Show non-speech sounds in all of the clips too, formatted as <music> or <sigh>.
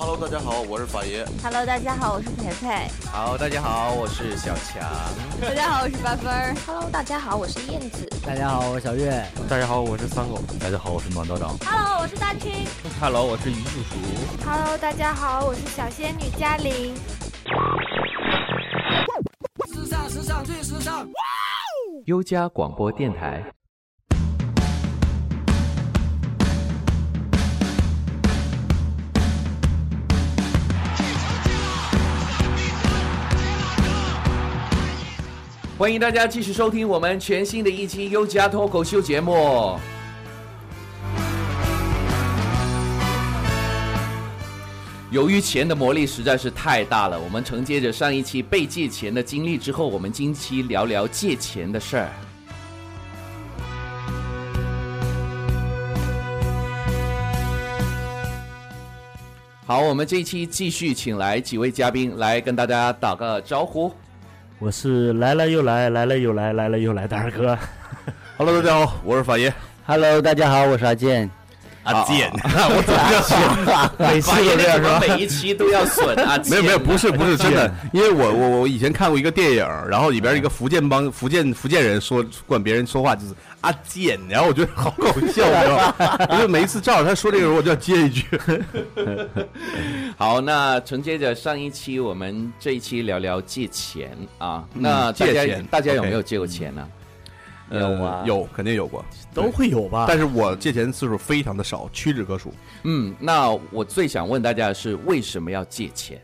Hello，大家好，我是法爷。Hello，大家好，我是培培。好，大家好，我是小强。大家好，我是八分儿。Hello，大家好，我是燕子。大家好，我是小月。大家好，我是三狗。大家好，我是暖道长。Hello，我是大青。Hello，我是于叔叔。Hello，大家好，我是小仙女嘉玲。时尚，时尚，最时尚。优家广播电台。欢迎大家继续收听我们全新的一期优家脱口秀节目。由于钱的魔力实在是太大了，我们承接着上一期被借钱的经历之后，我们今期聊聊借钱的事儿。好，我们这一期继续请来几位嘉宾来跟大家打个招呼。我是来了又来，来了又来，来了又来的二哥。Hello，大家好，我是法爷。Hello，大家好，我是阿健。阿健，我怎么这样？每次都这样是吧？每一期都要损啊！没有没有，不是不是真的，因为我我我以前看过一个电影，然后里边一个福建帮福建福建人说管别人说话就是阿健，然后我觉得好搞笑，你知道吗？因为每一次照着他说这个时候，我就要接一句。好，那承接着上一期，我们这一期聊聊借钱啊。那借钱大家有没有借过钱呢？有吗呃有肯定有过，都会有吧？但是我借钱次数非常的少，屈指可数。嗯，那我最想问大家的是，为什么要借钱？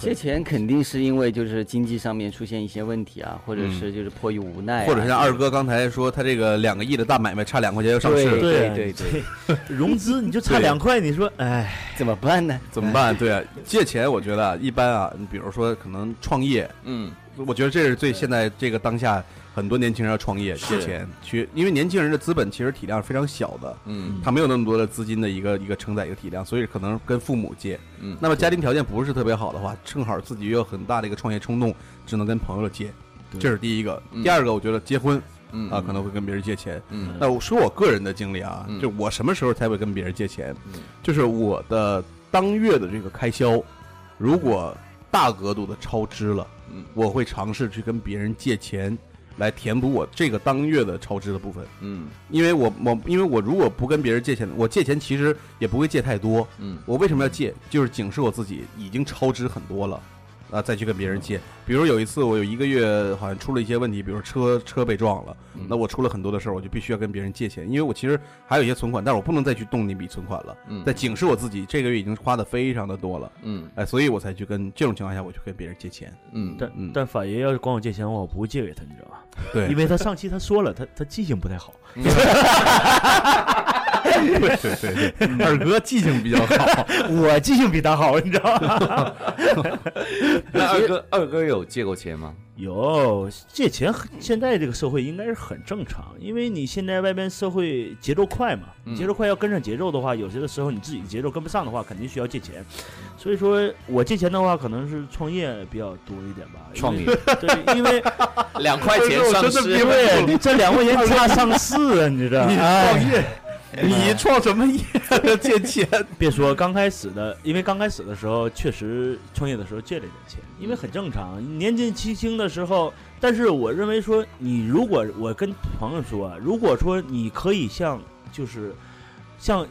借钱肯定是因为就是经济上面出现一些问题啊，或者是就是迫于无奈、啊，或者像二哥刚才说，他这个两个亿的大买卖差两块钱要上市了，对对对，<laughs> 融资你就差两块，你说，哎，怎么办呢？怎么办？对啊，借钱我觉得啊，一般啊，你比如说可能创业，嗯，我觉得这是最现在这个当下很多年轻人要创业借钱去，因为年轻人的资本其实体量是非常小的，嗯。他没有那么多的资金的一个一个承载一个体量，所以可能跟父母借。嗯那么家庭条件不是特别好的话，正好自己又有很大的一个创业冲动，只能跟朋友借，这是第一个。嗯。第二个，我觉得结婚嗯啊可能会跟别人借钱。嗯。那我说我个人的经历啊嗯，就我什么时候才会跟别人借钱嗯？就是我的当月的这个开销，如果大额度的超支了，嗯我会尝试去跟别人借钱，来填补我这个当月的超支的部分。嗯因为我我因为我如果不跟别人借钱，我借钱其实也不会借太多。嗯我为什么要借？就是警示我自己已经超支很多了，啊，再去跟别人借。比如有一次我有一个月好像出了一些问题，比如车车被撞了，嗯那我出了很多的事儿，我就必须要跟别人借钱，因为我其实还有一些存款，但是我不能再去动那笔存款了。嗯在警示我自己，这个月已经花的非常的多了，嗯哎，所以我才去跟这种情况下，我去跟别人借钱。嗯但嗯但法爷要是管我借钱的话，我不会借给他，你知道吗？对，因为他上期他说了，他他记性不太好。<laughs> 对对对对，二哥记性比较好。<laughs> 我记性比他好，你知道吗？<laughs> 那二哥二哥有借过钱吗？有借钱很，现在这个社会应该是很正常，因为你现在外边社会节奏快嘛，节奏快要跟上节奏的话，有些的时候你自己节奏跟不上的话，肯定需要借钱。所以说我借钱的话，可能是创业比较多一点吧。创业对，因为两块钱上市，对你这两块钱差上市啊，你知道？你哎创业，你创什么业？借钱？<laughs> 别说刚开始的，因为刚开始的时候确实创业的时候借了一点钱，因为很正常，年纪轻轻的时候。但是我认为说，你如果我跟朋友说啊，如果说你可以像就是像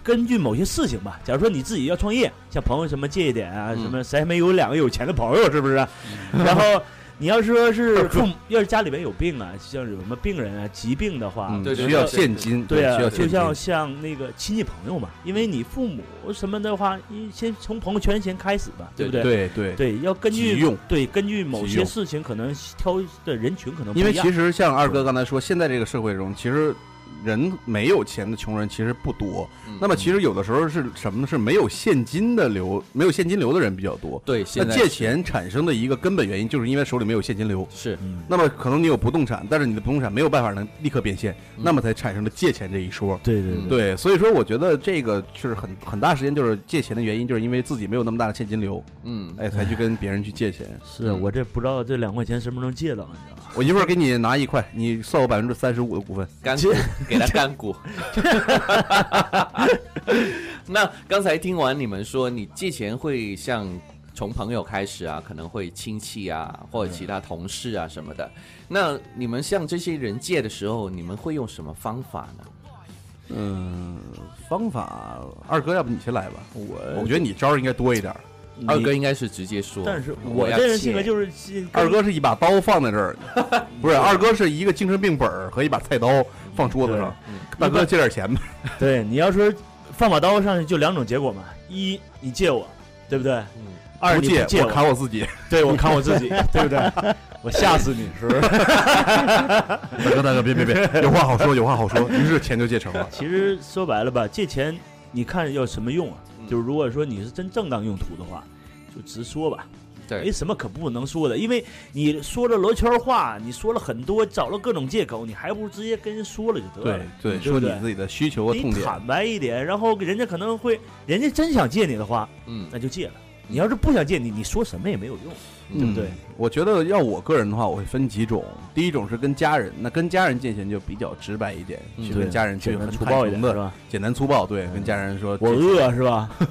根据某些事情吧，假如说你自己要创业，向朋友什么借一点啊，嗯什么谁还没有两个有钱的朋友，是不是？<laughs> 然后你要说是父母，<laughs> 要是家里边有病啊，像有什么病人啊、疾病的话，嗯对对需要现金，对啊，需要现金就像像那个亲戚朋友嘛，因为你父母什么的话，你先从朋友圈先开始吧，对不对？对对。对，要根据用对根据某些事情，可能挑的人群可能不因为其实像二哥刚才说，现在这个社会中，其实人没有钱的穷人其实不多。嗯那么其实有的时候是什么呢？是没有现金的流，没有现金流的人比较多。对，那现在借钱产生的一个根本原因，就是因为手里没有现金流。是嗯，那么可能你有不动产，但是你的不动产没有办法能立刻变现，那么才产生了借钱这一说。对对对，对，所以说我觉得这个就是很很大时间就是借钱的原因，就是因为自己没有那么大的现金流，嗯哎，才去跟别人去借钱。是我这不知道这两块钱什么时候能借到，你知道吗？我一会儿给你拿一块，你算我百分之三十五的股份。干股 <laughs> 给他干股。<laughs> 那刚才听完你们说，你借钱会像从朋友开始啊，可能会亲戚啊，或者其他同事啊什么的。那你们向这些人借的时候，你们会用什么方法呢？嗯，方法，二哥，要不你先来吧？我我觉得你招儿应该多一点。二哥应该是直接说，但是我要我这人性格就是二哥是一把刀放在这儿，不是，二哥是一个精神病本儿和一把菜刀放桌子上。大哥借点钱吧。<laughs> 对你要说放把刀上去就两种结果嘛，一你借我，对不对？二不借借我砍我自己。对我砍我自己，对不对？我吓死你，是不是？<laughs> 大哥，大哥，别别别，有话好说，有话好说。于是钱就借成了。其实说白了吧，借钱你看要什么用啊？就是如果说你是真正当用途的话，就直说吧。对没什么可不能说的，因为你说了罗圈话，你说了很多，找了各种借口，你还不如直接跟人说了就得了对。对，对对说你自己的需求和痛点。坦白一点，然后人家可能会，人家真想借你的话，嗯，那就借了。你要是不想借你，你说什么也没有用，对不对？嗯我觉得要我个人的话，我会分几种。第一种是跟家人，那跟家人进行就比较直白一点，嗯去跟家人去简单很粗暴的，是吧？简单粗暴。对，跟家人说我饿是吧？<laughs>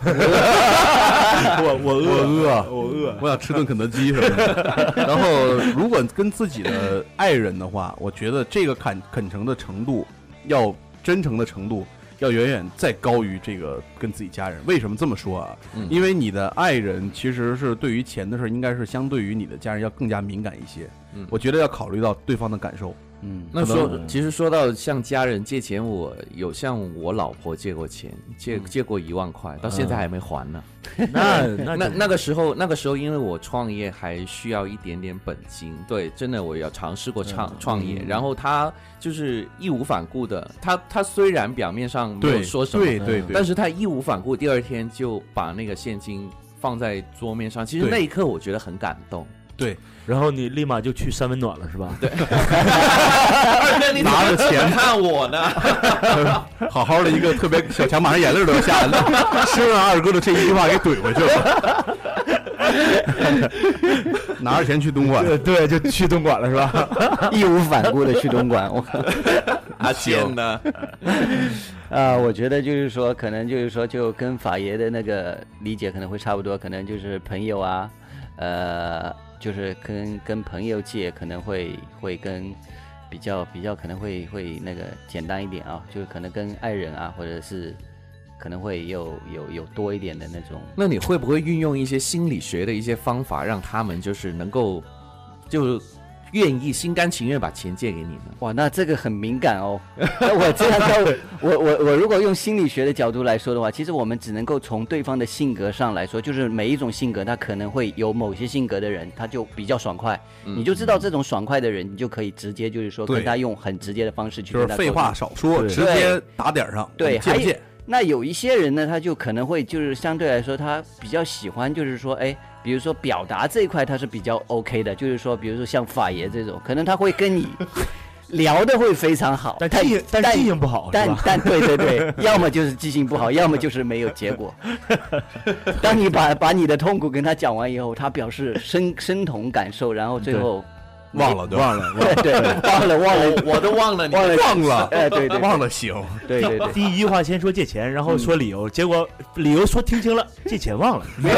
我我饿我饿我饿。我想吃顿肯德基什么的。然后，如果跟自己的爱人的话，我觉得这个恳恳诚的程度，要真诚的程度，要远远再高于这个跟自己家人。为什么这么说啊？嗯因为你的爱人其实是对于钱的事儿，应该是相对于你的家人要更加敏感一些。嗯我觉得要考虑到对方的感受。嗯，那说，其实说到向家人借钱，我有向我老婆借过钱，借借过一万块，到现在还没还呢。<laughs> 那 <laughs> 那那那个时候，那个时候因为我创业还需要一点点本金，对，真的我要尝试过创创业，然后他就是义无反顾的，他他虽然表面上没有，说什么，对对对，但是他义无反顾，第二天就把那个现金放在桌面上，其实那一刻我觉得很感动。对然后你立马就去三温暖了是吧？对，二哥，你拿着钱看我呢？<laughs> 好好的一个特别小强，马上眼泪都要下来了，生让二哥的这一句话给怼回去了。<laughs> 拿着钱去东莞，对，就去东莞了是吧？<laughs> 义无反顾的去东莞，我阿健呢？啊，我觉得就是说，可能就是说，就跟法爷的那个理解可能会差不多，可能就是朋友啊，呃，就是跟跟朋友借，可能会会跟比较比较可能会会那个简单一点啊，就是可能跟爱人啊，或者是可能会有有有多一点的那种那你会不会运用一些心理学的一些方法，让他们就是能够就愿意心甘情愿把钱借给你呢？哇，那这个很敏感哦。<laughs> 那我这样到我我我如果用心理学的角度来说的话，其实我们只能够从对方的性格上来说，就是每一种性格，他可能会有某些性格的人，他就比较爽快，嗯你就知道这种爽快的人，你就可以直接就是说跟他用很直接的方式去就是废话跟他沟通。少说，直接打点上。对，还有借不借？那有一些人呢，他就可能会就是相对来说，他比较喜欢就是说，哎，比如说表达这一块他是比较 OK 的，就是说，比如说像法爷这种，可能他会跟你聊的会非常好，但记性但记性不好？但但对对对，<laughs> 要么就是记性不好，<laughs> 要么就是没有结果。当你把把你的痛苦跟他讲完以后，他表示深深同感受，然后最后忘了对忘了，对对忘了忘了 <laughs> 我都忘了你。忘了忘了，<laughs> 哎对对忘了行。对对对，<laughs> 第一句话先说借钱，然后说理由，结果理由说听清了，借钱忘了。没有，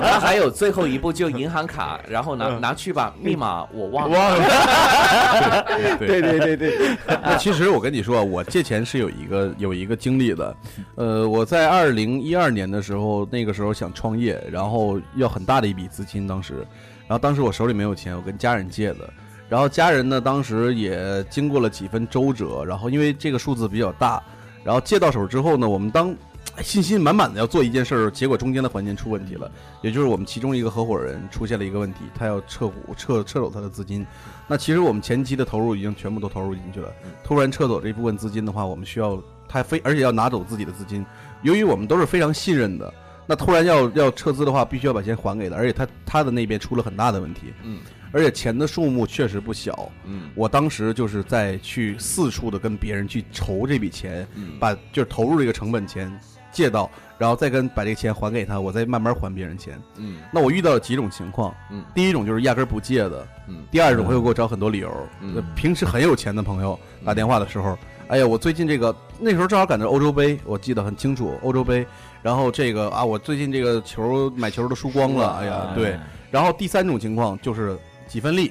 他还有最后一步，就银行卡，然后拿拿去吧，密码我忘了。忘了。对对对对对，那其实我跟你说，我借钱是有一个有一个经历的。呃，我在二零一二年的时候，那个时候想创业，然后要很大的一笔资金，当时，然后当时我手里没有钱，我跟家人借的。然后家人呢，当时也经过了几分周折，然后因为这个数字比较大，然后借到手之后呢，我们当哎信心满满的要做一件事儿，结果中间的环节出问题了，也就是我们其中一个合伙人出现了一个问题，他要撤股撤撤走他的资金。那其实我们前期的投入已经全部都投入进去了，突然撤走这部分资金的话，我们需要他非而且要拿走自己的资金，由于我们都是非常信任的，那突然要要撤资的话，必须要把钱还给他，而且他他的那边出了很大的问题，嗯而且钱的数目确实不小。嗯我当时就是在去四处的跟别人去筹这笔钱，嗯，把就是投入这个成本钱借到，然后再跟把这个钱还给他，我再慢慢还别人钱。嗯那我遇到了几种情况，嗯第一种就是压根儿不借的，嗯第二种会给我找很多理由。嗯呃平时很有钱的朋友打电话的时候，哎呀，我最近这个那时候正好赶着欧洲杯，我记得很清楚，欧洲杯。然后这个啊，我最近这个球买球都输光了，哎呀，对。然后第三种情况就是几分利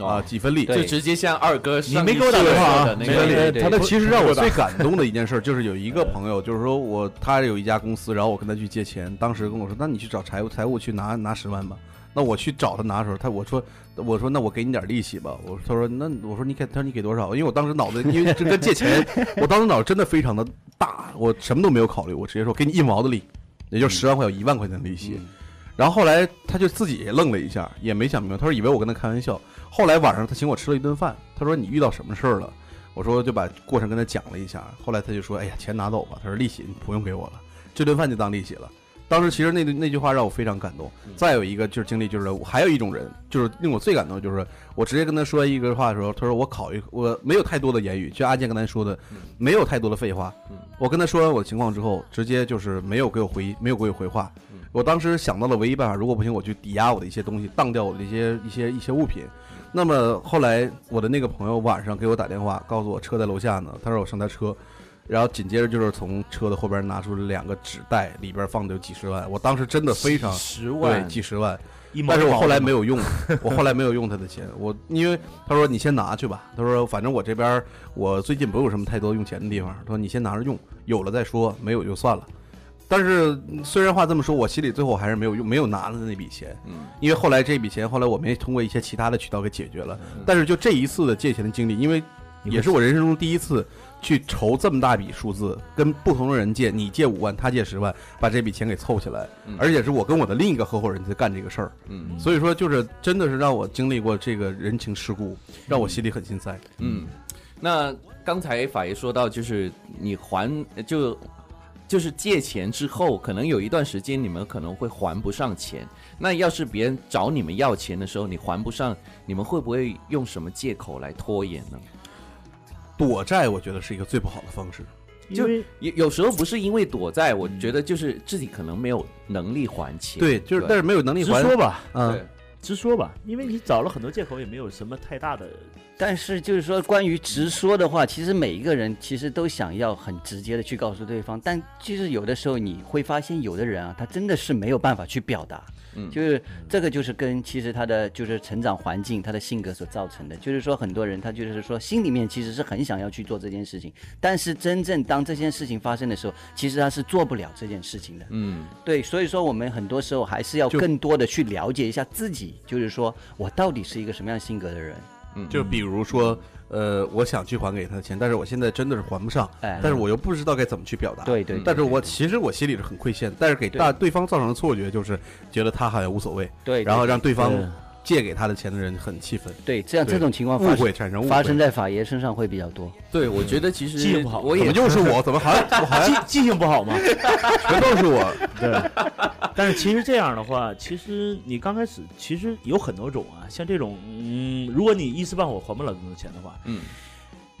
啊，几分利，就直接像二哥，你没给我打电话啊？那个，他的其实让我最感动的一件事就是有一个朋友，就是说我他有一家公司，然后我跟他去借钱，当时跟我说，那你去找财务财务去拿拿十万吧。那我去找他拿的时候，他我说我说那我给你点利息吧。我他说那我说你给他说你给多少？因为我当时脑子因为这跟借钱，我当时脑子真的非常的大，我什么都没有考虑，我直接说给你一毛的利，也就十万块有一万块钱的利息。然后后来他就自己也愣了一下，也没想明白，他说以为我跟他开玩笑。后来晚上他请我吃了一顿饭，他说你遇到什么事儿了？我说就把过程跟他讲了一下。后来他就说哎呀钱拿走吧，他说利息你不用给我了，这顿饭就当利息了。当时其实那那句话让我非常感动。再有一个就是经历，就是还有一种人，就是令我最感动，就是我直接跟他说一个话的时候，他说我考一我没有太多的言语，就阿健刚才说的，没有太多的废话。我跟他说完我的情况之后，直接就是没有给我回，没有给我回话。我当时想到了唯一办法，如果不行，我去抵押我的一些东西，当掉我的一些一些一些物品。那么后来我的那个朋友晚上给我打电话，告诉我车在楼下呢，他说我上他车。然后紧接着就是从车的后边拿出了两个纸袋，里边放的有几十万。我当时真的非常十万，对，几十万。但是我后来没有用，我后来没有用他的钱。我因为他说你先拿去吧，他说反正我这边我最近不有什么太多用钱的地方。他说你先拿着用，有了再说，没有就算了。但是虽然话这么说，我心里最后还是没有用，没有拿了那笔钱。嗯，因为后来这笔钱后来我们也通过一些其他的渠道给解决了。但是就这一次的借钱的经历，因为也是我人生中第一次。去筹这么大笔数字，跟不同的人借，你借五万，他借十万，把这笔钱给凑起来，而且是我跟我的另一个合伙人在干这个事儿，嗯，所以说就是真的是让我经历过这个人情世故，让我心里很心塞，嗯，那刚才法爷说到，就是你还就就是借钱之后，可能有一段时间你们可能会还不上钱，那要是别人找你们要钱的时候，你还不上，你们会不会用什么借口来拖延呢？躲债，我觉得是一个最不好的方式。就有有时候不是因为躲债，我觉得就是自己可能没有能力还钱。对，就是但是没有能力还。直说吧，嗯，直说吧，因为你找了很多借口，也没有什么太大的。但是就是说，关于直说的话，其实每一个人其实都想要很直接的去告诉对方，但其实有的时候你会发现，有的人啊，他真的是没有办法去表达。嗯，就是这个就是跟其实他的就是成长环境、他的性格所造成的。就是说，很多人他就是说心里面其实是很想要去做这件事情，但是真正当这件事情发生的时候，其实他是做不了这件事情的。嗯，对，所以说我们很多时候还是要更多的去了解一下自己，就是说我到底是一个什么样性格的人。嗯，就比如说，呃，我想去还给他的钱，但是我现在真的是还不上，哎，但是我又不知道该怎么去表达，对对，但是我其实我心里是很亏欠，但是给大对。方造成的错觉就是觉得他好像无所谓，对，然后让对方。借给他的钱的人很气愤，对，这样这种情况误会产生误发生在法爷身上会比较多。对，我觉得其实记性不好，我怎么又是我？怎么好像我好像记性不好吗？<laughs> 全都是我。对，但是其实这样的话，其实你刚开始其实有很多种啊，像这种，嗯，如果你一时半会儿还不了这么多钱的话，嗯。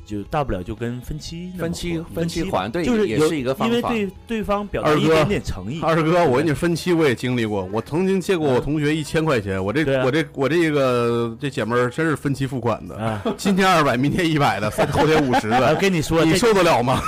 就大不了就跟分期分期分期还，对，就是也是一个方法。因为对对方表达一点点诚意。二哥，我跟你分期我也经历过，我曾经借过我同学一千块钱，我这我这我这个这姐们儿真是分期付款的，<laughs> 今天二百，明天一百的，后天五十的。我跟你说，你受得了吗？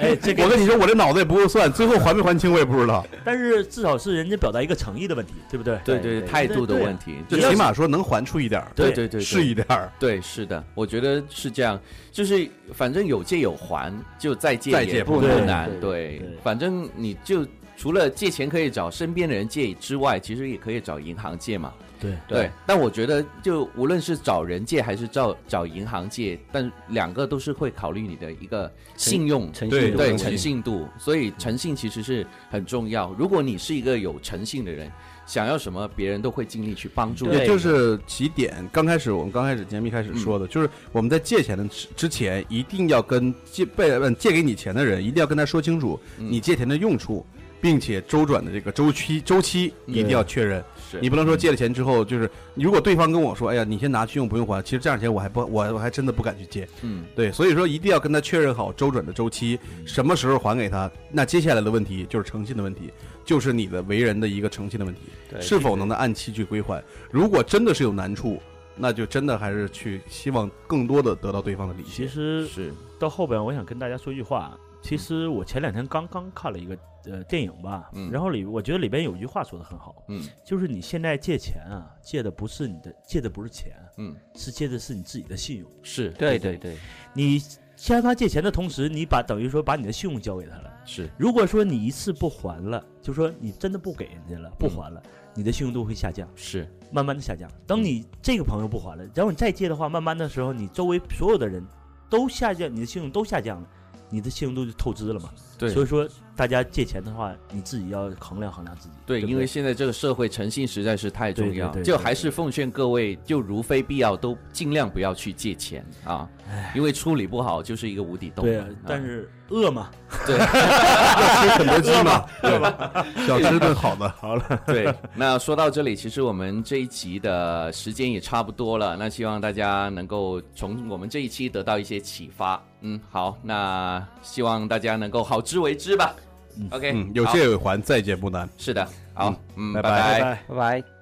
哎，这我跟你说，我这脑子也不会算，最后还没还清我也不知道。<laughs> 但是至少是人家表达一个诚意的问题，对不对？对对，态度的问题，就起码说能还出一点对对对，是一点对，是的，我觉得是这样，就是反正有。借有还，就再借也不难。对，反正你就除了借钱可以找身边的人借之外，其实也可以找银行借嘛。对对。但我觉得，就无论是找人借还是找找银行借，但两个都是会考虑你的一个信用、诚信对诚信度。所以诚信其实是很重要。如果你是一个有诚信的人。想要什么，别人都会尽力去帮助。也就是起点，刚开始我们刚开始节目一开始说的，就是我们在借钱的之前，一定要跟借被问借给你钱的人，一定要跟他说清楚你借钱的用处，并且周转的这个周期周期一定要确认。你不能说借了钱之后，就是如果对方跟我说，哎呀，你先拿去用，不用还。其实这样钱我还不我我还真的不敢去借。嗯，对，所以说一定要跟他确认好周转的周期，什么时候还给他。那接下来的问题就是诚信的问题。就是你的为人的一个诚信的问题，是否能够按期去归还？如果真的是有难处，那就真的还是去希望更多的得到对方的理解。其实是到后边，我想跟大家说一句话。其实我前两天刚刚看了一个呃电影吧，嗯然后里我觉得里边有一句话说的很好，嗯就是你现在借钱啊，借的不是你的，借的不是钱，嗯是借的是你自己的信用。是对对对，你向他借钱的同时，你把等于说把你的信用交给他了。是如果说你一次不还了，就说你真的不给人家了，不嗯还了，你的信用度会下降，是慢慢的下降。等你这个朋友不还了，然后你再借的话，慢慢的时候，你周围所有的人都下降，你的信用都下降了，你的信用度就透支了嘛。对所以说大家借钱的话，你自己要衡量衡量自己。对，不因为现在这个社会诚信实在是太重要，对对对对就还是奉劝各位，就如非必要都尽量不要去借钱啊，因为处理不好就是一个无底洞。对啊，但是饿嘛，对 <laughs> 吃肯德基嘛，对吧？想吃顿好的，好了，对，那说到这里，其实我们这一集的时间也差不多了。那希望大家能够从我们这一期得到一些启发。嗯，好，那希望大家能够好自为之吧。OK，嗯，有借有还，再借不难。是的，好，嗯，拜拜拜拜拜。拜拜。